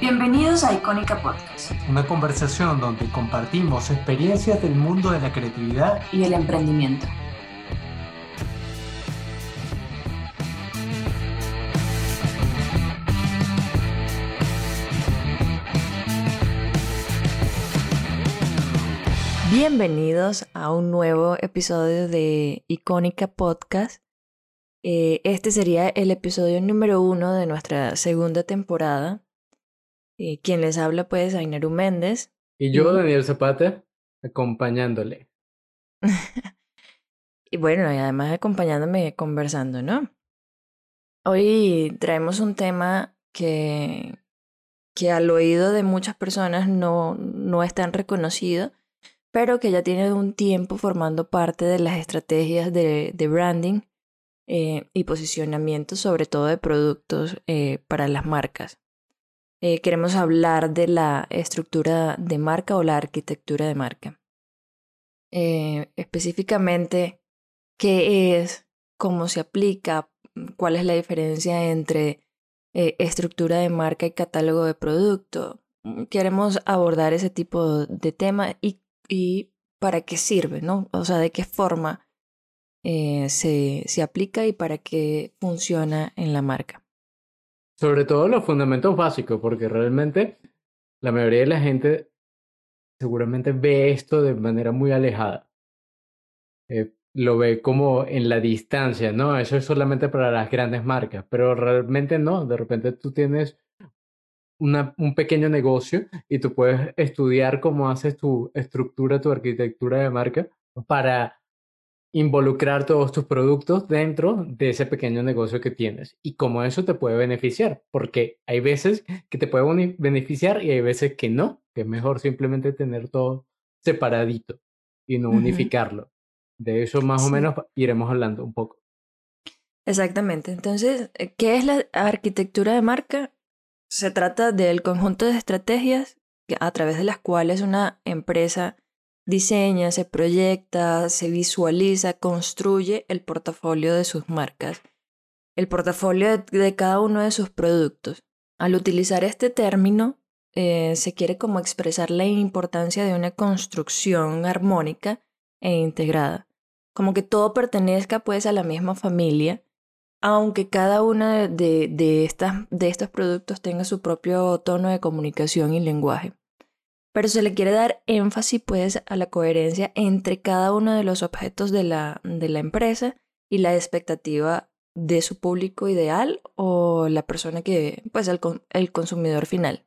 Bienvenidos a Icónica Podcast. Una conversación donde compartimos experiencias del mundo de la creatividad y el emprendimiento. Bienvenidos a un nuevo episodio de Icónica Podcast. Eh, este sería el episodio número uno de nuestra segunda temporada. Eh, quien les habla, pues, Ainaru Méndez. Y yo, Daniel Zapata, acompañándole. y bueno, y además acompañándome conversando, ¿no? Hoy traemos un tema que, que al oído de muchas personas no, no es tan reconocido, pero que ya tiene un tiempo formando parte de las estrategias de, de branding eh, y posicionamiento, sobre todo de productos eh, para las marcas. Eh, queremos hablar de la estructura de marca o la arquitectura de marca. Eh, específicamente, qué es, cómo se aplica, cuál es la diferencia entre eh, estructura de marca y catálogo de producto. Mm, queremos abordar ese tipo de tema y, y para qué sirve, ¿no? O sea, de qué forma se, se aplica y para qué funciona en la marca. Sobre todo los fundamentos básicos, porque realmente la mayoría de la gente seguramente ve esto de manera muy alejada. Eh, lo ve como en la distancia, ¿no? Eso es solamente para las grandes marcas, pero realmente no. De repente tú tienes una, un pequeño negocio y tú puedes estudiar cómo haces tu estructura, tu arquitectura de marca para involucrar todos tus productos dentro de ese pequeño negocio que tienes y cómo eso te puede beneficiar, porque hay veces que te puede beneficiar y hay veces que no, que es mejor simplemente tener todo separadito y no unificarlo. De eso más o menos iremos hablando un poco. Exactamente. Entonces, eh, ¿qué es la arquitectura de marca? Se trata del conjunto de estrategias a través de las cuales una empresa diseña, se proyecta, se visualiza, construye el portafolio de sus marcas, el portafolio de, cada uno de sus productos. Al utilizar este término, eh, se quiere como expresar la importancia de una construcción armónica e integrada, como que todo pertenezca pues a la misma familia, aunque cada uno de, de estos productos tenga su propio tono de comunicación y lenguaje pero se le quiere dar énfasis pues a la coherencia entre cada uno de los objetos de la, de la empresa y la expectativa de su público ideal o la persona que, pues el, el consumidor final.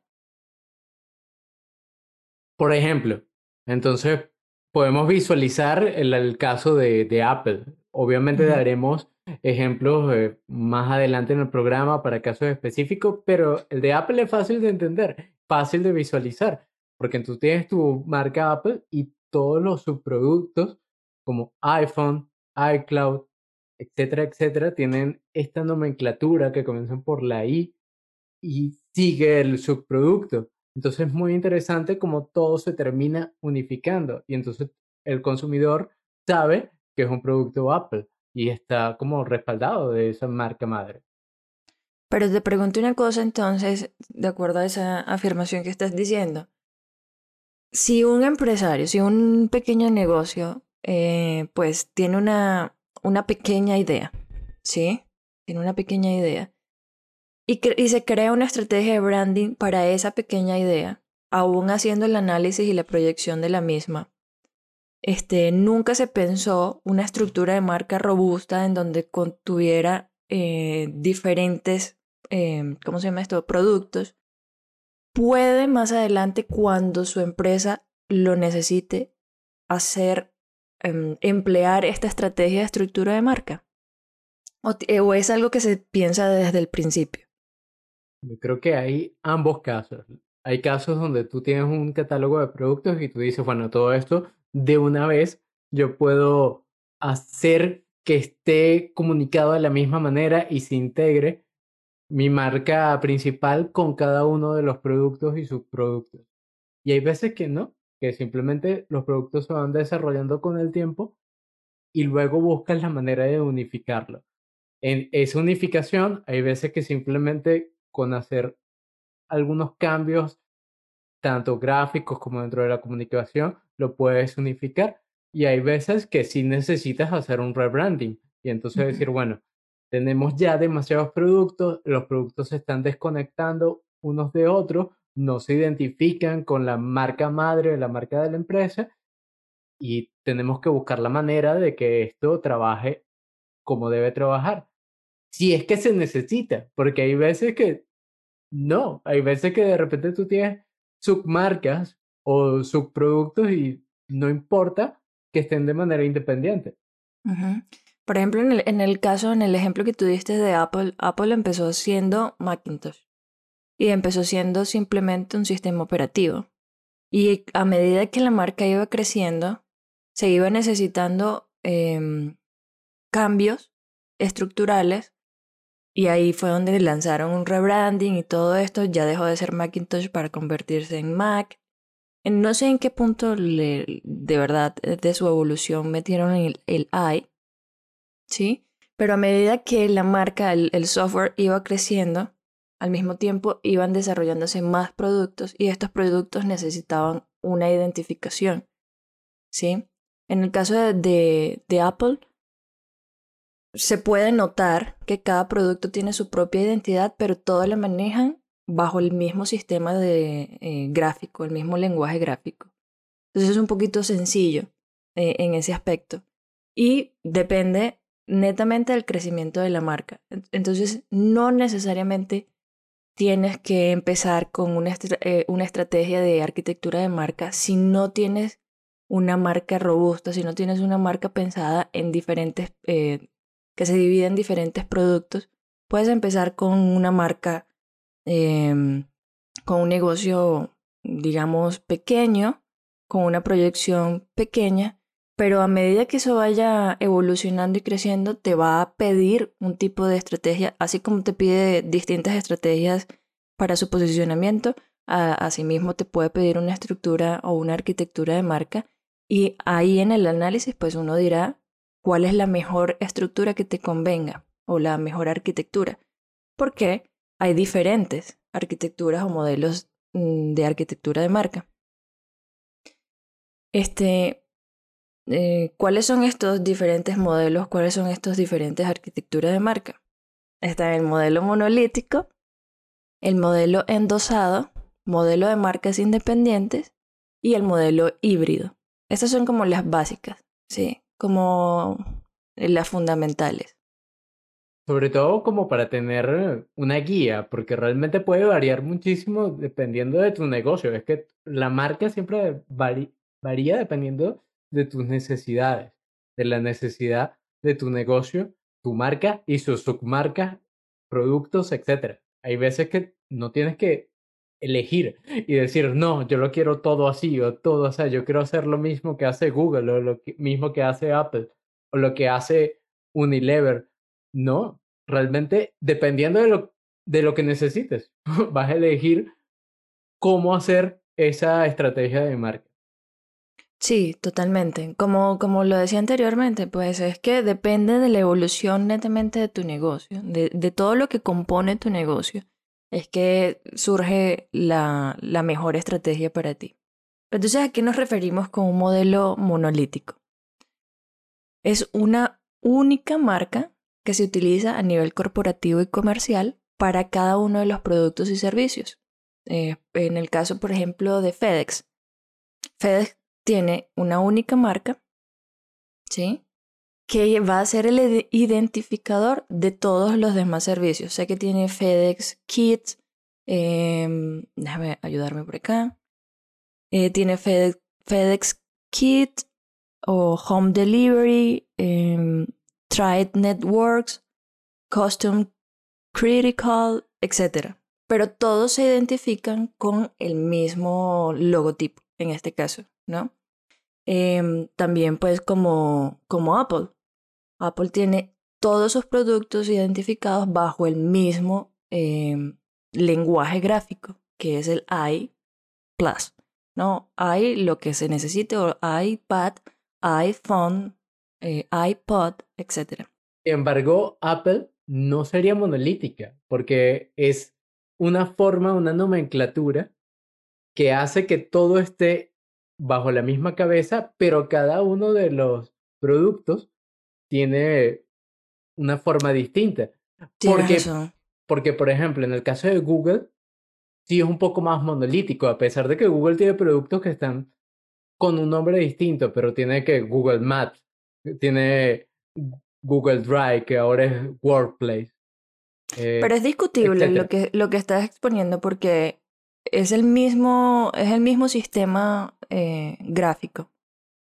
Por ejemplo, entonces podemos visualizar el, caso de, de, Apple. Obviamente daremos ejemplos eh, más adelante en el programa para casos específicos, pero el de Apple es fácil de entender, fácil de visualizar. Porque tú tienes tu marca Apple y todos los subproductos como iPhone, iCloud, etcétera, etcétera, tienen esta nomenclatura que comienzan por la I y sigue el subproducto. Entonces es muy interesante cómo todo se termina unificando y entonces el consumidor sabe que es un producto Apple y está como respaldado de esa marca madre. Pero te pregunto una cosa entonces, de acuerdo a esa afirmación que estás diciendo si un empresario, si un pequeño negocio, eh, pues tiene una, una pequeña idea, ¿sí? Tiene una pequeña idea. Y, y se crea una estrategia de branding para esa pequeña idea, aún haciendo el análisis y la proyección de la misma. Este, nunca se pensó una estructura de marca robusta en donde contuviera eh, diferentes, eh, ¿cómo se llama esto? Productos puede más adelante, cuando su empresa lo necesite, hacer, em, emplear esta estrategia de estructura de marca? ¿O, es algo que se piensa desde el principio? Creo que hay ambos casos. Hay casos donde tú tienes un catálogo de productos y tú dices, bueno, todo esto de una vez yo puedo hacer que esté comunicado de la misma manera y se integre mi marca principal con cada uno de los productos y subproductos. Y hay veces que no, que simplemente los productos se van desarrollando con el tiempo y luego buscas la manera de unificarlo. En esa unificación hay veces que simplemente con hacer algunos cambios, tanto gráficos como dentro de la comunicación, lo puedes unificar. Y hay veces que sí necesitas hacer un rebranding y entonces decir, bueno, tenemos ya demasiados productos, los productos se están desconectando unos de otros, no se identifican con la marca madre, la marca de la empresa, y tenemos que buscar la manera de que esto trabaje como debe trabajar. Si es que se necesita, porque hay veces que no, hay veces que de repente tú tienes submarcas o subproductos y no importa que estén de manera independiente. Por ejemplo, en el, caso, en el ejemplo que tú diste de Apple, Apple empezó siendo Macintosh y empezó siendo simplemente un sistema operativo. Y a medida que la marca iba creciendo, se iba necesitando em, cambios estructurales y ahí fue donde lanzaron un rebranding y todo esto ya dejó de ser Macintosh para convertirse en Mac. No sé en qué punto de verdad de su evolución metieron el, el i, ¿sí? Pero a medida que la marca, el software iba creciendo, al mismo tiempo iban desarrollándose más productos y estos productos necesitaban una identificación. ¿Sí? En el caso de, Apple, se puede notar que cada producto tiene su propia identidad, pero todos la manejan bajo el mismo sistema de eh, gráfico, el mismo lenguaje gráfico. Entonces es un poquito sencillo eh, en ese aspecto. Y depende netamente del crecimiento de la marca. Entonces no necesariamente tienes que empezar con una, eh, una estrategia de arquitectura de marca si no tienes una marca robusta, si no tienes una marca pensada en diferentes, eh, que se divide en diferentes productos, puedes empezar con una marca, em, con un negocio, digamos, pequeño, con una proyección pequeña, pero a medida que eso vaya evolucionando y creciendo, te va a pedir un tipo de estrategia, así como te pide distintas estrategias para su posicionamiento, asimismo te puede pedir una estructura o una arquitectura de marca y ahí en el análisis pues uno dirá cuál es la mejor estructura que te convenga o la mejor arquitectura, porque hay diferentes arquitecturas o modelos mm, de arquitectura de marca. Este, eh, ¿Cuáles son estos diferentes modelos? ¿Cuáles son estos diferentes arquitecturas de marca? Está el modelo monolítico, el modelo endosado, modelo de marcas independientes y el modelo híbrido. Estas son como las básicas, ¿sí? Como las fundamentales. Sobre todo como para tener una guía, porque realmente puede variar muchísimo dependiendo de tu negocio. Es que la marca siempre varía dependiendo de tus necesidades, de la necesidad de tu negocio, tu marca y sus submarcas, productos, etc. Hay veces que no tienes que elegir y decir, no, yo lo quiero todo así o todo, o sea, yo quiero hacer lo mismo que hace Google o lo mismo que hace Apple o lo que hace Unilever. No, realmente dependiendo de lo, de lo que necesites, vas a elegir cómo hacer esa estrategia de marca. Sí, totalmente. Como, como lo decía anteriormente, pues es que depende de la evolución netamente de tu negocio, de, de todo lo que compone tu negocio, es que surge la, la mejor estrategia para ti. Entonces, ¿a qué nos referimos con un modelo monolítico? Es una única marca que se utiliza a nivel corporativo y comercial para cada uno de los productos y servicios. Eh, en el caso, por ejemplo, de FedEx. FedEx tiene una única marca, ¿sí? Que va a ser el identificador de todos los demás servicios. Sé que tiene FedEx Kit, em, déjame ayudarme por acá. Eh, tiene FedEx, Kit o Home Delivery, eh, Networks, Custom Critical, etc. Pero todos se identifican con el mismo logotipo en este caso. ¿No? Em, también pues como, como Apple. Apple tiene todos sus productos identificados bajo el mismo em, lenguaje gráfico, que es el i Plus. ¿no? Hay lo que se necesite, o iPad, iPhone, eh, iPod, etc. Sin embargo, Apple no sería monolítica, porque es una forma, una nomenclatura que hace que todo esté bajo la misma cabeza, pero cada uno de los productos tiene una forma distinta. Porque, porque, por ejemplo, en el caso de Google, sí es un poco más monolítico, a pesar de que Google tiene productos que están con un nombre distinto, pero tiene que Google Maps, tiene Google Drive, que ahora es Workplace. Eh, pero es discutible lo que, lo que estás exponiendo porque es el mismo, es el mismo sistema eh, gráfico.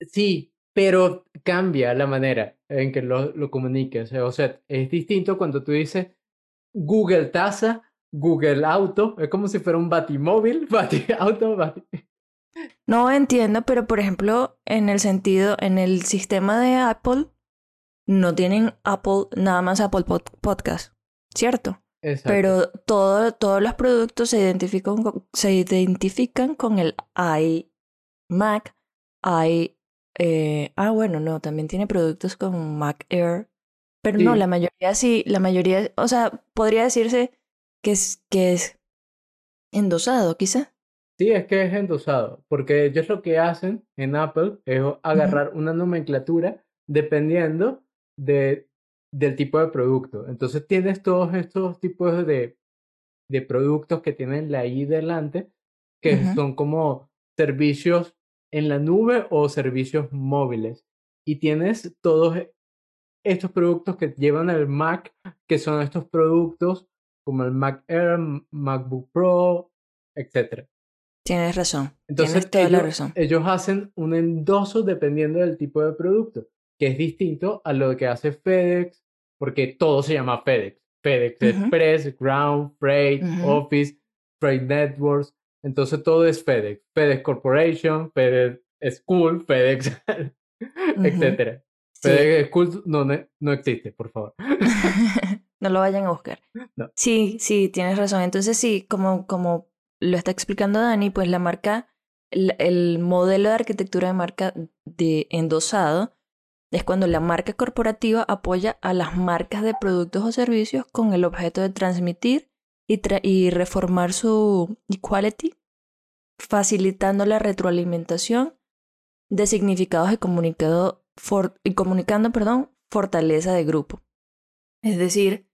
Sí, pero cambia la manera en que lo, lo comuniques. O sea, es distinto cuando tú dices Google Taza, Google Auto, es como si fuera un batimóvil, bati auto, bati... No entiendo, pero por ejemplo, en el sentido, en el sistema de Apple, no tienen Apple, nada más Apple Podcast, ¿cierto? Exacto. Pero todo, todos los productos se identifican, con, se identifican con el iMac, i... Eh, ah, bueno, no, también tiene productos con Mac Air. Pero no, la mayoría sí, la mayoría, o sea, podría decirse que es, que es endosado, quizá. Sí, es que es endosado, porque ellos lo que hacen en Apple es agarrar una nomenclatura dependiendo de, del tipo de producto. Entonces tienes todos estos tipos de, de productos que tienen la I delante, que son como servicios en la nube o servicios móviles. Y tienes todos estos productos que llevan el Mac, que son estos productos como el Mac Air, MacBook Pro, etc. Tienes razón. Entonces, toda ellos, la razón. ellos hacen un endoso dependiendo del tipo de producto, que es distinto a lo que hace FedEx, porque todo se llama FedEx. FedEx Express, Ground, Freight, Office, Freight Networks. Entonces todo es FedEx. FedEx Corporation, FedEx School, FedEx, etc. FedEx School no, no existe, por favor. no lo vayan a buscar. Sí, sí, tienes razón. Entonces sí, como, como lo está explicando Dani, pues la marca, el, modelo de arquitectura de marca de endosado es cuando la marca corporativa apoya a las marcas de productos o servicios con el objeto de transmitir y, reformar su equality, facilitando la retroalimentación de significados y, y comunicando perdón, fortaleza de grupo. Es decir,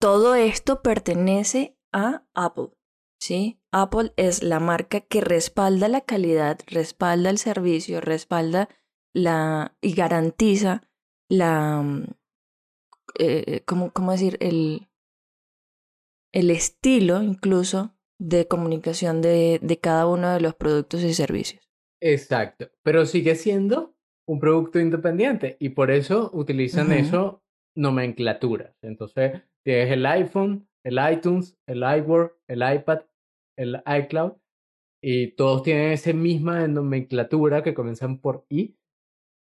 todo esto pertenece a Apple. ¿sí? Apple es la marca que respalda la calidad, respalda el servicio, respalda la y garantiza la, mm, eh, ¿cómo, decir? El, el estilo incluso de comunicación de, de cada uno de los productos y servicios. Exacto, pero sigue siendo un producto independiente y por eso utilizan eso nomenclaturas. Entonces, tienes el iPhone, el iTunes, el iWork, el iPad, el iCloud, y todos tienen esa misma nomenclatura que comienzan por I.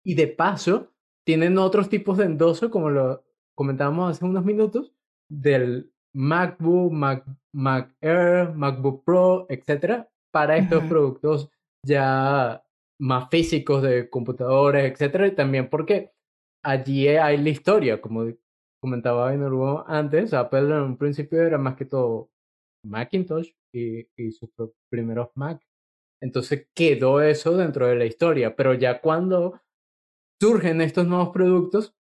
Y de paso, tienen otros tipos de endoso, como lo comentábamos hace unos minutos, del MacBook, Mac, Mac Air, MacBook Pro, etcétera, para estos productos ya más físicos de computadores, etcétera, y también porque allí hay la historia, como comentaba Inorbo antes, Apple en un principio era más que todo Macintosh y, y sus primeros Mac. Entonces quedó eso dentro de la historia, pero ya cuando surgen estos nuevos productos,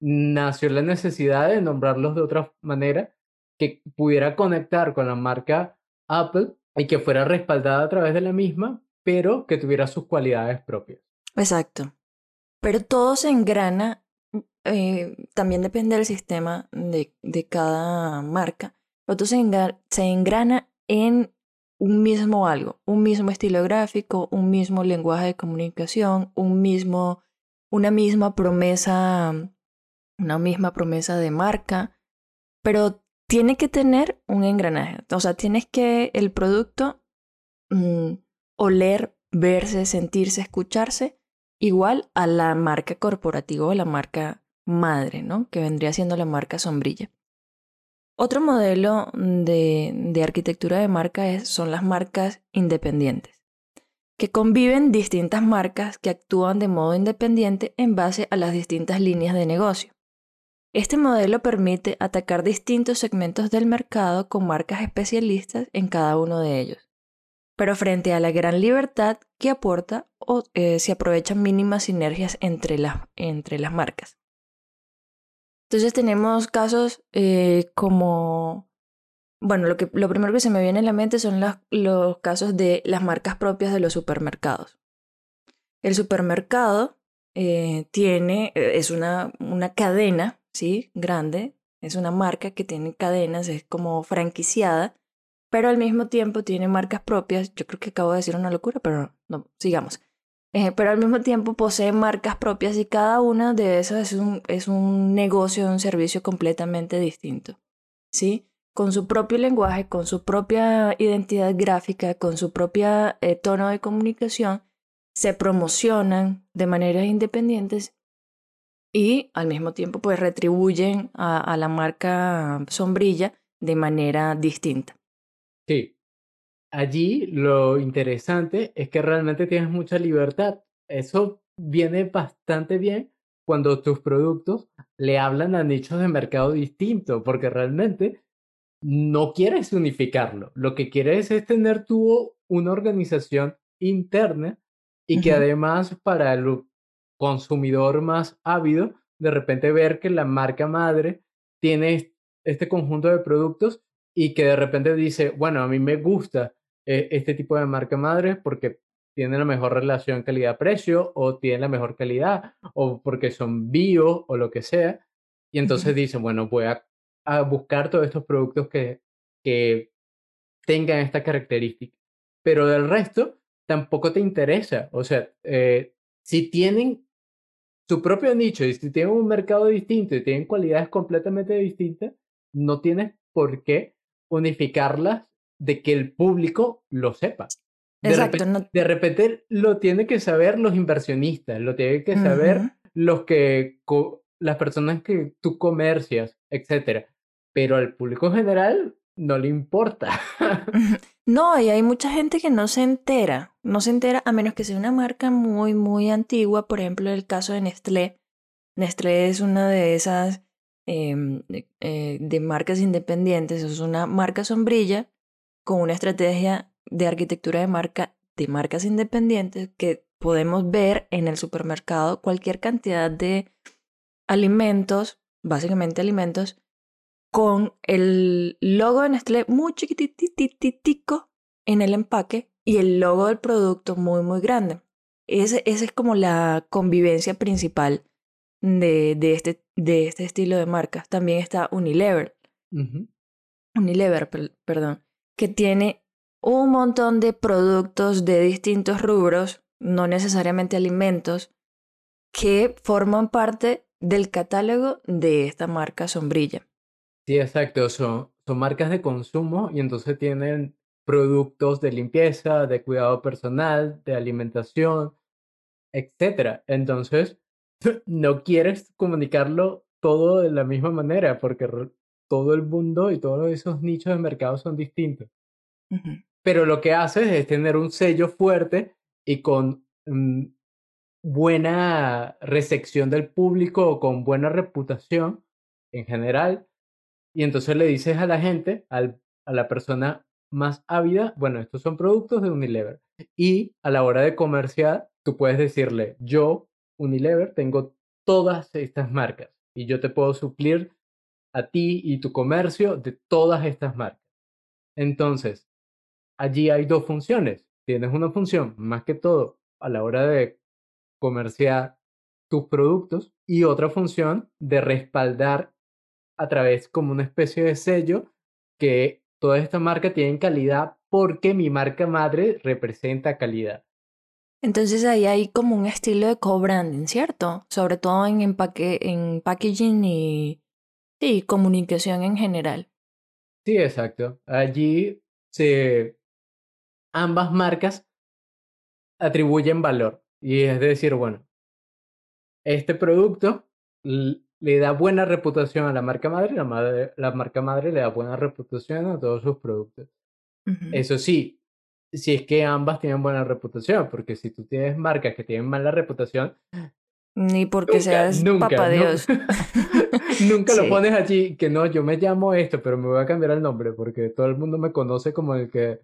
nació la necesidad de nombrarlos de otra manera que pudiera conectar con la marca Apple y que fuera respaldada a través de la misma, pero que tuviera sus cualidades propias. Exacto. Pero todo se engrana, eh, también depende del sistema de, de cada marca, pero todo se, engrana en un mismo algo, un mismo estilo gráfico, un mismo lenguaje de comunicación, un mismo, una misma promesa, una misma promesa de marca, pero tiene que tener un engranaje. O sea, tienes que el producto mm, oler, verse, sentirse, escucharse igual a la marca corporativa o la marca madre, ¿no? Que vendría siendo la marca sombrilla. Otro modelo de, arquitectura de marca es, son las marcas independientes, que conviven distintas marcas que actúan de modo independiente en base a las distintas líneas de negocio. Este modelo permite atacar distintos segmentos del mercado con marcas especialistas en cada uno de ellos. Pero frente a la gran libertad que aporta, eh, se aprovechan mínimas sinergias entre, entre las marcas. Entonces tenemos casos eh, como, bueno, lo, que, lo primero que se me viene a la mente son los casos de las marcas propias de los supermercados. El supermercado eh, tiene, es una, una cadena ¿sí? Grande, es una marca que tiene cadenas, es como franquiciada, pero al mismo tiempo tiene marcas propias. Yo creo que acabo de decir una locura, pero no, sigamos. Eh, pero al mismo tiempo posee marcas propias y cada una de esas es un, es un negocio, un servicio completamente distinto, ¿sí? Con su propio lenguaje, con su propia identidad gráfica, con su propia eh, tono de comunicación, se promocionan de manera independientes y al mismo tiempo pues retribuyen a, la marca sombrilla de manera distinta. Sí, allí lo interesante es que realmente tienes mucha libertad. Eso viene bastante bien cuando tus productos le hablan a nichos de mercado distintos, porque realmente no quieres unificarlo. Lo que quieres es tener tú una organización interna y que además para el consumidor más ávido, de repente ver que la marca madre tiene este conjunto de productos y que de repente dice, bueno, a mí me gusta eh, este tipo de marca madre porque tiene la mejor relación calidad-precio o tiene la mejor calidad o porque son bio o lo que sea. Y entonces dice, bueno, voy a, buscar todos estos productos que, que tengan esta característica. Pero del resto tampoco te interesa. O sea, eh, si tienen su propio nicho y si tienen un mercado distinto y tienen cualidades completamente distintas, no tienes por qué unificarlas de que el público lo sepa. De, Exacto, repente, de repente lo tienen que saber los inversionistas, lo tienen que saber los que las personas que tú comercias, etcétera. Pero al público general no le importa. no, y hay mucha gente que no se entera, no se entera a menos que sea una marca muy, muy antigua, por ejemplo, el caso de Nestlé. Nestlé es una de esas em, eh, de marcas independientes, es una marca sombrilla con una estrategia de arquitectura de marca de marcas independientes que podemos ver en el supermercado cualquier cantidad de alimentos, básicamente alimentos, con el logo de Nestlé muy chiquitititico en el empaque y el logo del producto muy, muy grande. Esa es como la convivencia principal de, de, este, de este estilo de marcas. También está Unilever. Unilever, perdón, que tiene un montón de productos de distintos rubros, no necesariamente alimentos, que forman parte del catálogo de esta marca sombrilla. Sí, exacto. Son, son marcas de consumo y entonces tienen productos de limpieza, de cuidado personal, de alimentación, etcétera. Entonces, no quieres comunicarlo todo de la misma manera porque todo el mundo y todos esos nichos de mercado son distintos. Pero lo que haces es tener un sello fuerte y con mm, buena recepción del público o con buena reputación en general y entonces le dices a la gente, al, a la persona más ávida, bueno, estos son productos de Unilever. Y a la hora de comerciar, tú puedes decirle, yo, Unilever, tengo todas estas marcas y yo te puedo suplir a ti y tu comercio de todas estas marcas. Entonces, allí hay dos funciones. Tienes una función, más que todo, a la hora de comerciar tus productos y otra función de respaldar a través como una especie de sello que toda esta marca tiene calidad porque mi marca madre representa calidad. Entonces ahí hay como un estilo de co-branding, ¿cierto? Sobre todo en, empaque, en packaging y, y comunicación en general. Sí, exacto. Allí se ambas marcas atribuyen valor. Y es decir, bueno, este producto le da buena reputación a la marca madre, la, madre, la marca madre le da buena reputación a todos sus productos. Eso sí, si es que ambas tienen buena reputación, porque si tú tienes marcas que tienen mala reputación, Ni porque seas papá Dios. Nunca, lo pones allí, que no, yo me llamo esto, pero me voy a cambiar el nombre porque todo el mundo me conoce como el que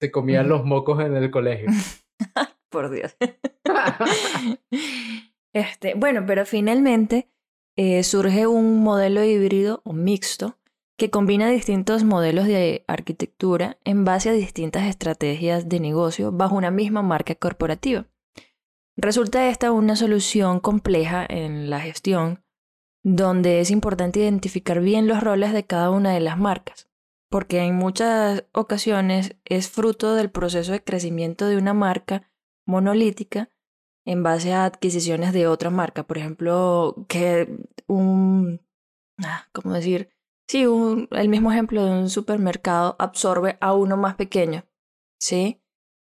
se comía los mocos en el colegio. Por Dios. este, bueno, pero finalmente eh, surge un modelo híbrido o mixto que combina distintos modelos de arquitectura en base a distintas estrategias de negocio bajo una misma marca corporativa. Resulta esta una solución compleja en la gestión, donde es importante identificar bien los roles de cada una de las marcas, porque en muchas ocasiones es fruto del proceso de crecimiento de una marca monolítica en base a adquisiciones de otra marca. Por ejemplo, que un, ah, ¿cómo decir? Sí, el mismo ejemplo de un supermercado absorbe a uno más pequeño, ¿sí?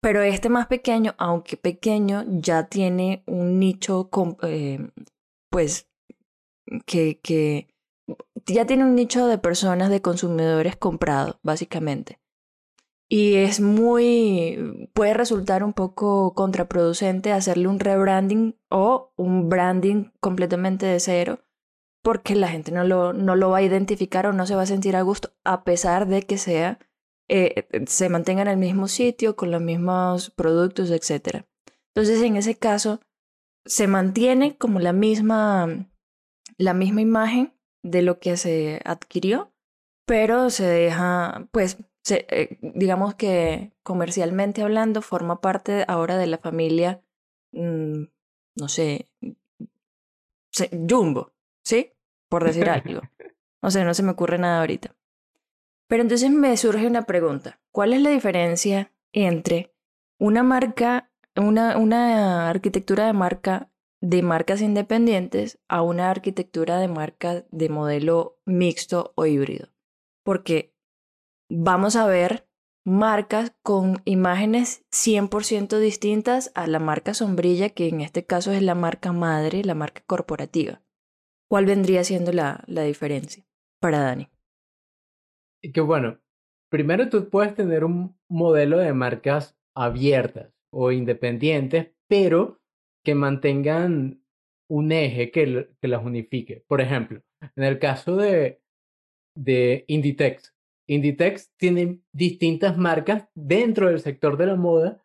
Pero este más pequeño, aunque pequeño, ya tiene un nicho, eh, pues, que, que ya tiene un nicho de personas, de consumidores comprados, básicamente. Y es muy, puede resultar un poco contraproducente hacerle un rebranding o un branding completamente de cero, porque la gente no lo, no lo va a identificar o no se va a sentir a gusto, a pesar de que sea eh, eh, se mantenga en el mismo sitio, con los mismos productos, etc. Entonces, en ese caso, se mantiene como la misma, la misma imagen de lo que se adquirió, pero se deja, pues, eh, digamos que comercialmente hablando, forma parte ahora de la familia, mm, no sé, Jumbo, ¿sí? Por decir algo. O sea, no se me ocurre nada ahorita. Pero entonces me surge una pregunta. ¿Cuál es la diferencia entre una marca, una, una arquitectura de marca de marcas independientes a una arquitectura de marca de modelo mixto o híbrido? Porque vamos a ver marcas con imágenes 100% distintas a la marca sombrilla, que en este caso es la marca madre, la marca corporativa. ¿Cuál vendría siendo la, la diferencia para Dani? que bueno, primero tú puedes tener un modelo de marcas abiertas o independientes, pero que mantengan un eje que, que las unifique. Por ejemplo, en el caso de, de Inditex, Inditex tiene distintas marcas dentro del sector de la moda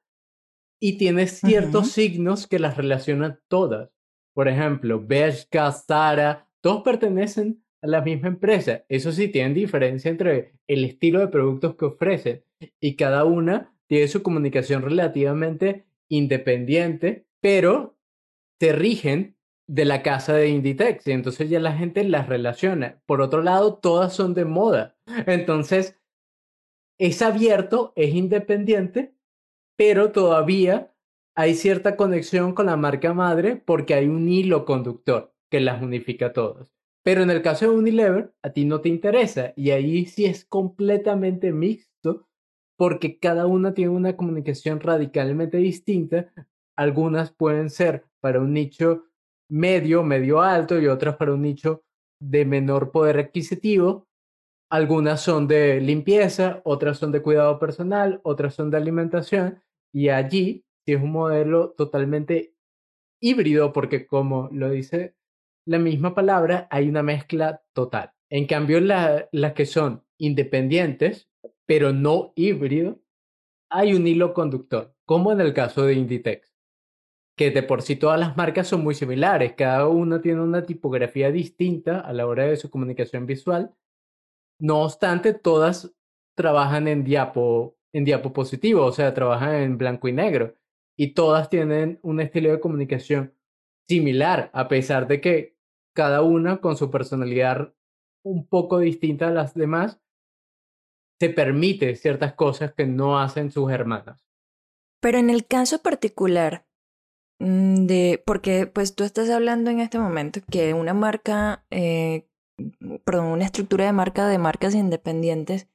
y tiene ciertos signos que las relacionan todas. Por ejemplo, Bershka, Zara, todos pertenecen la misma empresa. Eso sí, tienen diferencia entre el estilo de productos que ofrecen y cada una tiene su comunicación relativamente independiente, pero se rigen de la casa de Inditex y entonces ya la gente las relaciona. Por otro lado, todas son de moda. Entonces, es abierto, es independiente, pero todavía hay cierta conexión con la marca madre porque hay un hilo conductor que las unifica a todos. Pero en el caso de Unilever, a ti no te interesa y ahí sí es completamente mixto porque cada una tiene una comunicación radicalmente distinta. Algunas pueden ser para un nicho medio, medio alto y otras para un nicho de menor poder adquisitivo. Algunas son de limpieza, otras son de cuidado personal, otras son de alimentación y allí sí es un modelo totalmente híbrido porque como lo dice la misma palabra, hay una mezcla total. En cambio, las que son independientes, pero no híbrido, hay un hilo conductor, como en el caso de Inditex, que de por sí todas las marcas son muy similares, cada una tiene una tipografía distinta a la hora de su comunicación visual. No obstante, todas trabajan en diapo, en diapositivo, o sea, trabajan en blanco y negro, y todas tienen un estilo de comunicación similar, a pesar de que cada una con su personalidad un poco distinta a las demás, se permite ciertas cosas que no hacen sus hermanas. Pero en el caso particular mm, de, porque pues tú estás hablando en este momento que una marca, eh, perdón, una estructura de marca de marcas independientes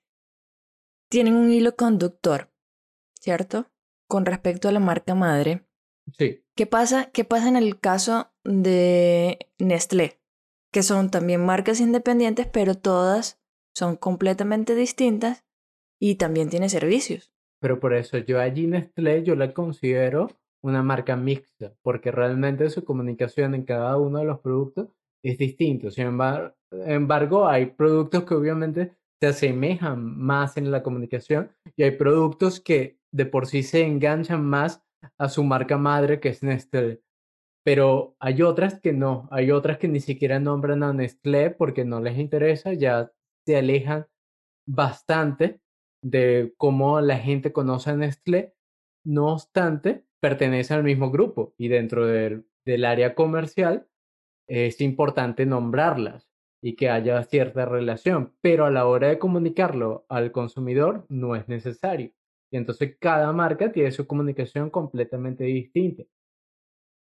tienen un hilo conductor, ¿cierto? Con respecto a la marca madre. Sí. ¿Qué pasa, ¿Qué pasa en el caso de Nestlé? Que son también marcas independientes, pero todas son completamente distintas y también tiene servicios. Pero por eso yo allí Nestlé yo la considero una marca mixta, porque realmente su comunicación en cada uno de los productos es distinto. Sin embargo, hay productos que obviamente se asemejan más en la comunicación y hay productos que de por sí se enganchan más a su marca madre que es Nestlé. Pero hay otras que no, hay otras que ni siquiera nombran a Nestlé porque no les interesa, ya se alejan bastante de cómo la gente conoce a Nestlé. No obstante, pertenece al mismo grupo y dentro del, del área comercial es importante nombrarlas y que haya cierta relación, pero a la hora de comunicarlo al consumidor no es necesario. Y entonces cada marca tiene su comunicación completamente distinta.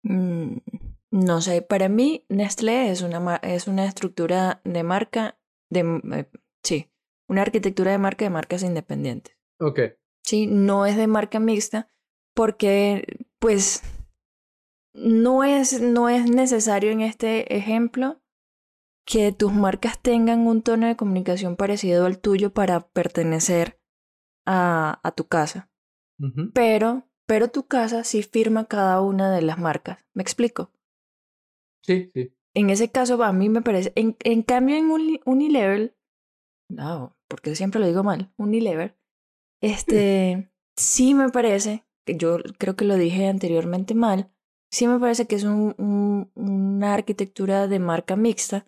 Mm, no sé, para mí Nestlé es una, es una estructura de marca, de, eh, sí, una arquitectura de marca de marcas independientes. Ok. Sí, no es de marca mixta porque pues no es, no es necesario en este ejemplo que tus marcas tengan un tono de comunicación parecido al tuyo para pertenecer a, a tu casa. Pero pero tu casa sí firma cada una de las marcas. ¿Me explico? Sí, sí. En ese caso, a mí me parece. En, en cambio, en Unilever. No, porque siempre lo digo mal. Unilever. Este. sí me parece. Yo creo que lo dije anteriormente mal. Sí me parece que es un, una arquitectura de marca mixta.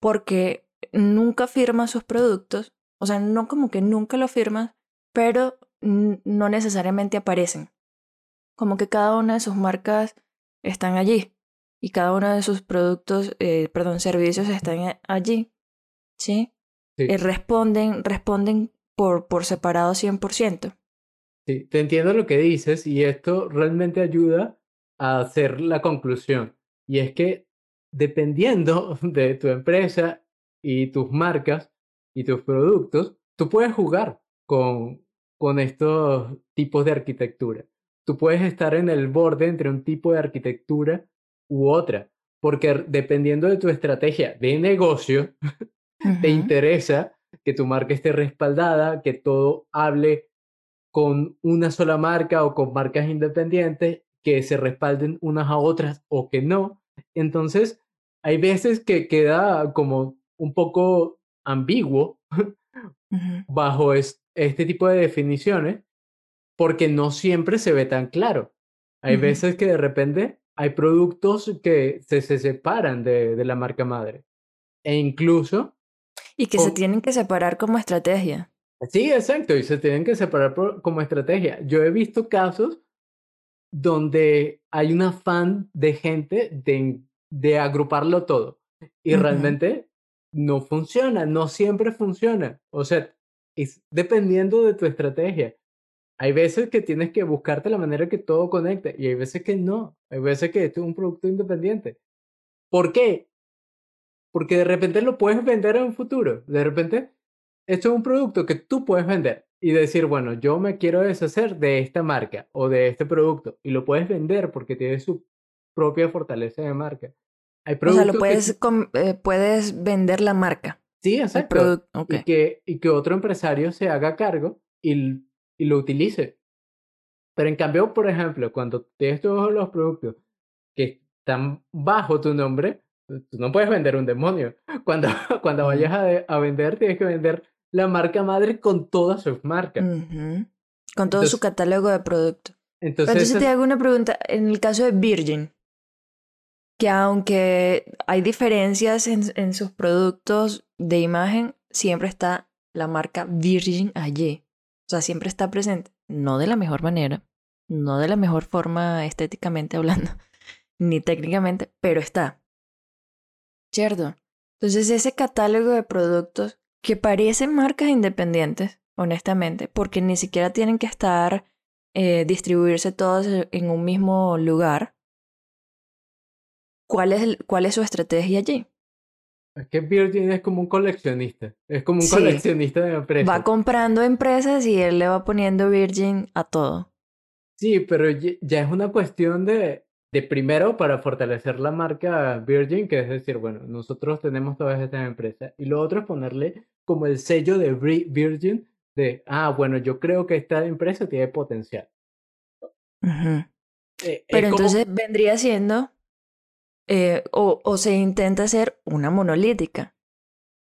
Porque nunca firma sus productos. O sea, no como que nunca lo firmas. Pero no necesariamente aparecen como que cada una de sus marcas están allí y cada uno de sus productos, eh, perdón, servicios están allí, ¿sí? sí. Eh, responden, responden por, por separado 100%. Sí, te entiendo lo que dices y esto realmente ayuda a hacer la conclusión. Y es que dependiendo de tu empresa y tus marcas y tus productos, tú puedes jugar con, con estos tipos de arquitectura tú puedes estar en el borde entre un tipo de arquitectura u otra, porque dependiendo de tu estrategia de negocio, te interesa que tu marca esté respaldada, que todo hable con una sola marca o con marcas independientes, que se respalden unas a otras o que no. Entonces, hay veces que queda como un poco ambiguo bajo este tipo de definiciones porque no siempre se ve tan claro. Hay veces que de repente hay productos que se, se separan de, de, la marca madre. E incluso... Y que se tienen que separar como estrategia. Sí, exacto, y se tienen que separar como estrategia. Yo he visto casos donde hay un afán de gente de, de agruparlo todo y realmente no funciona, no siempre funciona. O sea, es dependiendo de tu estrategia. Hay veces que tienes que buscarte la manera que todo conecte y hay veces que no. Hay veces que esto es un producto independiente. ¿Por qué? Porque de repente lo puedes vender en un futuro. De repente, esto es un producto que tú puedes vender y decir, bueno, yo me quiero deshacer de esta marca o de este producto y lo puedes vender porque tiene su propia fortaleza de marca. Hay o sea, lo puedes, eh, puedes vender la marca. Sí, exacto. Y, que, y que otro empresario se haga cargo y y lo utilice. Pero en cambio, por ejemplo, cuando tienes todos los productos que están bajo tu nombre, tú no puedes vender un demonio. Cuando, cuando vayas a, a vender, tienes que vender la marca madre con todas sus marcas. Con todo su catálogo de productos. Entonces, entonces te hago una pregunta. En el caso de Virgin, que aunque hay diferencias en, en sus productos de imagen, siempre está la marca Virgin allí. O sea, siempre está presente, no de la mejor manera, no de la mejor forma estéticamente hablando, ni técnicamente, pero está. ¿Cierto? Entonces ese catálogo de productos que parecen marcas independientes, honestamente, porque ni siquiera tienen que estar, eh, distribuirse todos en un mismo lugar, ¿cuál es, ¿cuál es su estrategia allí? Es que Virgin es como un coleccionista. Es como un coleccionista de empresas. Va comprando empresas y él le va poniendo Virgin a todo. Sí, pero ya es una cuestión de, de primero para fortalecer la marca Virgin, que es decir, bueno, nosotros tenemos todas estas empresas. Y lo otro es ponerle como el sello de Virgin de, ah, bueno, yo creo que esta empresa tiene potencial. Eh, Pero como- entonces vendría siendo, eh, o, o se intenta hacer una monolítica.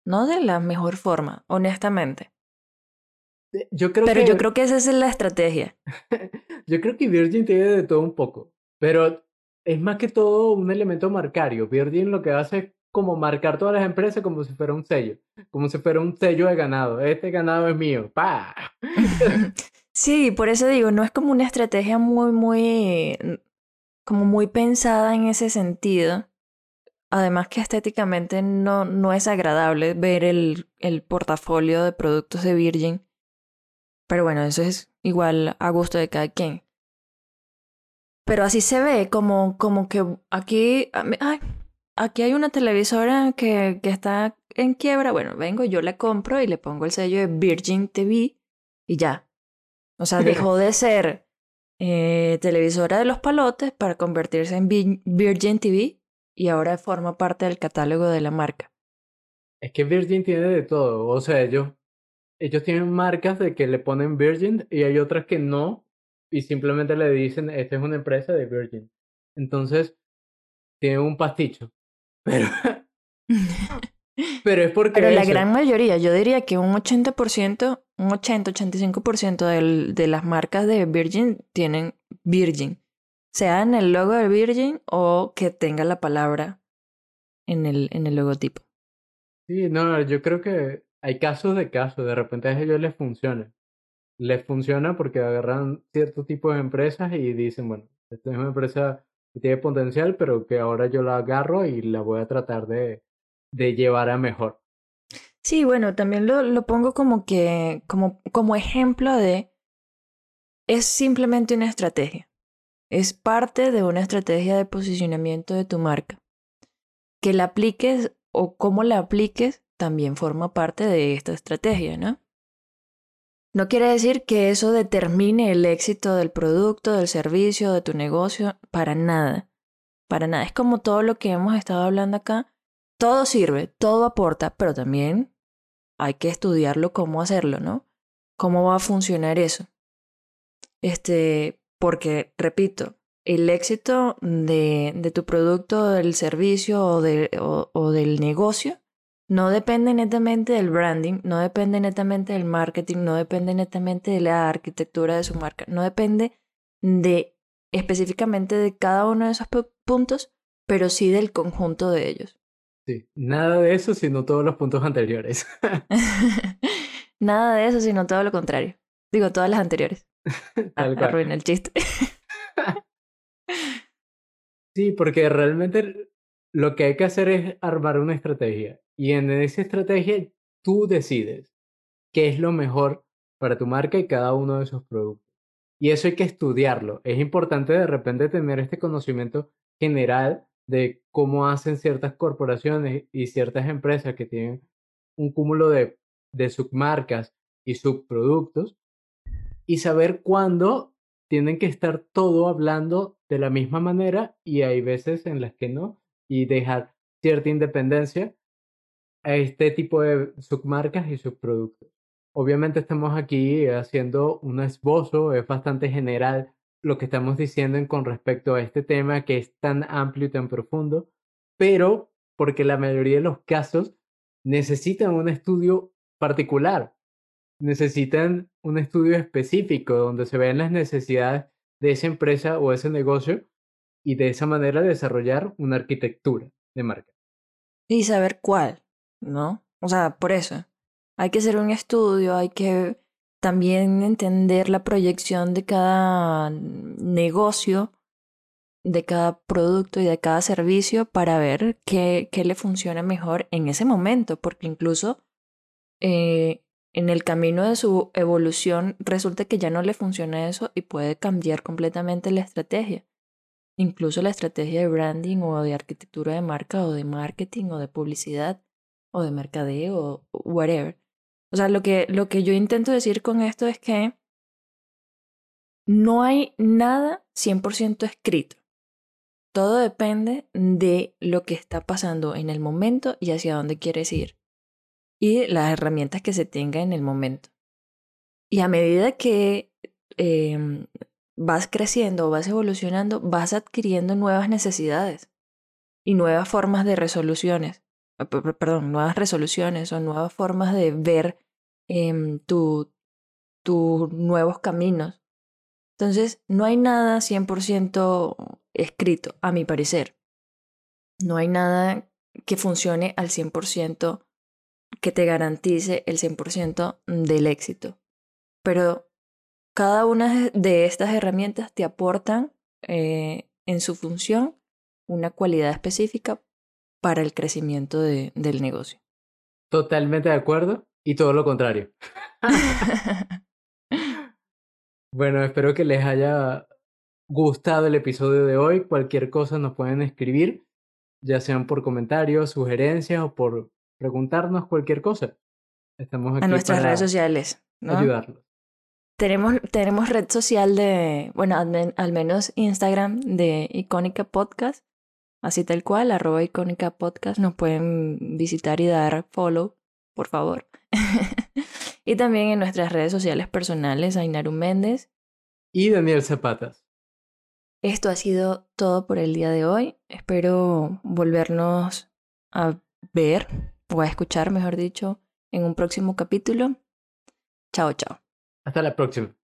No de la mejor forma, honestamente. yo creo Pero que, yo creo que esa es la estrategia. yo creo que Virgin tiene de todo un poco, pero es más que todo un elemento marcario. Virgin lo que hace es como marcar todas las empresas como si fuera un sello, como si fuera un sello de ganado. Este ganado es mío, pa. Sí, por eso digo, no es como una estrategia muy, muy, como muy pensada en ese sentido. Además que estéticamente no, no es agradable ver el, el portafolio de productos de Virgin. Pero bueno, eso es igual a gusto de cada quien. Pero así se ve, como, como que aquí, a mí- ay, aquí hay una televisora que, que está en quiebra. Bueno, vengo, yo la compro y le pongo el sello de Virgin TV y ya. O sea, dejó de ser eh, televisora de los palotes para convertirse en Vi- Virgin TV y ahora forma parte del catálogo de la marca. Es que Virgin tiene de todo. O sea, ellos, ellos tienen marcas de que le ponen Virgin y hay otras que no. Y simplemente le dicen, esta es una empresa de Virgin. Entonces, tiene un pasticho. Pero, pero es porque Pero la eso. gran mayoría, yo diría que un 80%, un 80-85% del- de las marcas de Virgin tienen Virgin. Sea en el logo de Virgin o que tenga la palabra en el, en el logotipo. Sí, no, yo creo que hay casos de casos. De repente a ellos les funciona. Les funciona porque agarran cierto tipo de empresas y dicen, bueno, esta es una empresa que tiene potencial, pero que ahora yo la agarro y la voy a tratar de, de llevar a mejor. Sí, bueno, también lo, lo pongo como que, como, como ejemplo de, es simplemente una estrategia. Es parte de una estrategia de posicionamiento de tu marca. Que la apliques o cómo la apliques también forma parte de esta estrategia, ¿no? No quiere decir que eso determine el éxito del producto, del servicio, de tu negocio, para nada. Para nada. Es como todo lo que hemos estado hablando acá. Todo sirve, todo aporta, pero también hay que estudiarlo cómo hacerlo, ¿no? ¿Cómo va a funcionar eso? Este, porque, repito, el éxito de, tu producto, del servicio o del negocio no depende netamente del branding, no depende netamente del marketing, no depende netamente de la arquitectura de su marca, no depende de específicamente de cada uno de esos pu- puntos, pero sí del conjunto de ellos. Sí, nada de eso, sino todos los puntos anteriores. Nada de eso, sino todo lo contrario. Digo, todas las anteriores. Ah, cual. arruiné el chiste. Sí, porque realmente lo que hay que hacer es armar una estrategia. Y en esa estrategia tú decides qué es lo mejor para tu marca y cada uno de esos productos. Y eso hay que estudiarlo. Es importante de repente tener este conocimiento general de cómo hacen ciertas corporaciones y ciertas empresas que tienen un cúmulo de, de submarcas y subproductos y saber cuándo tienen que estar todo hablando de la misma manera y hay veces en las que no y dejar cierta independencia a este tipo de submarcas y subproductos. Obviamente estamos aquí haciendo un esbozo, es bastante general lo que estamos diciendo en con respecto a este tema que es tan amplio y tan profundo, pero porque la mayoría de los casos necesitan un estudio particular, necesitan un estudio específico donde se vean las necesidades de esa empresa o ese negocio y de esa manera desarrollar una arquitectura de marca. Y saber cuál, ¿no? O sea, por eso. Hay que hacer un estudio, hay que también entender la proyección de cada negocio, de cada producto y de cada servicio para ver qué, qué le funciona mejor en ese momento, porque incluso eh, en el camino de su evolución resulta que ya no le funciona eso y puede cambiar completamente la estrategia. Incluso la estrategia de branding o de arquitectura de marca o de marketing o de publicidad o de mercadeo o whatever. O sea, lo que, lo que yo intento decir con esto es que no hay nada 100% escrito. Todo depende de lo que está pasando en el momento y hacia dónde quieres ir. Y las herramientas que se tenga en el momento. Y a medida que eh, vas creciendo, vas evolucionando, vas adquiriendo nuevas necesidades y nuevas formas de resoluciones, perdón, nuevas resoluciones o nuevas formas de ver em, tus nuevos caminos. Entonces, no hay nada 100% escrito, a mi parecer. No hay nada que funcione al 100%, que te garantice el 100% del éxito. Pero cada una de estas herramientas te aportan eh, en su función una cualidad específica para el crecimiento de, del negocio. Totalmente de acuerdo y todo lo contrario. bueno, espero que les haya gustado el episodio de hoy. Cualquier cosa nos pueden escribir, ya sean por comentarios, sugerencias o por preguntarnos cualquier cosa. Estamos aquí a nuestras redes sociales. ¿no? Ayudarlos. Tenemos, tenemos red social de, bueno, al, menos Instagram de Icónica Podcast, así tal cual, arroba Icónica Podcast, nos pueden visitar y dar follow, por favor. y también en nuestras redes sociales personales, Ainaru Méndez. Y Daniel Zapatas. Esto ha sido todo por el día de hoy. Espero volvernos a ver o a escuchar, mejor dicho, en un próximo capítulo. Chao, chao. Hasta la próxima.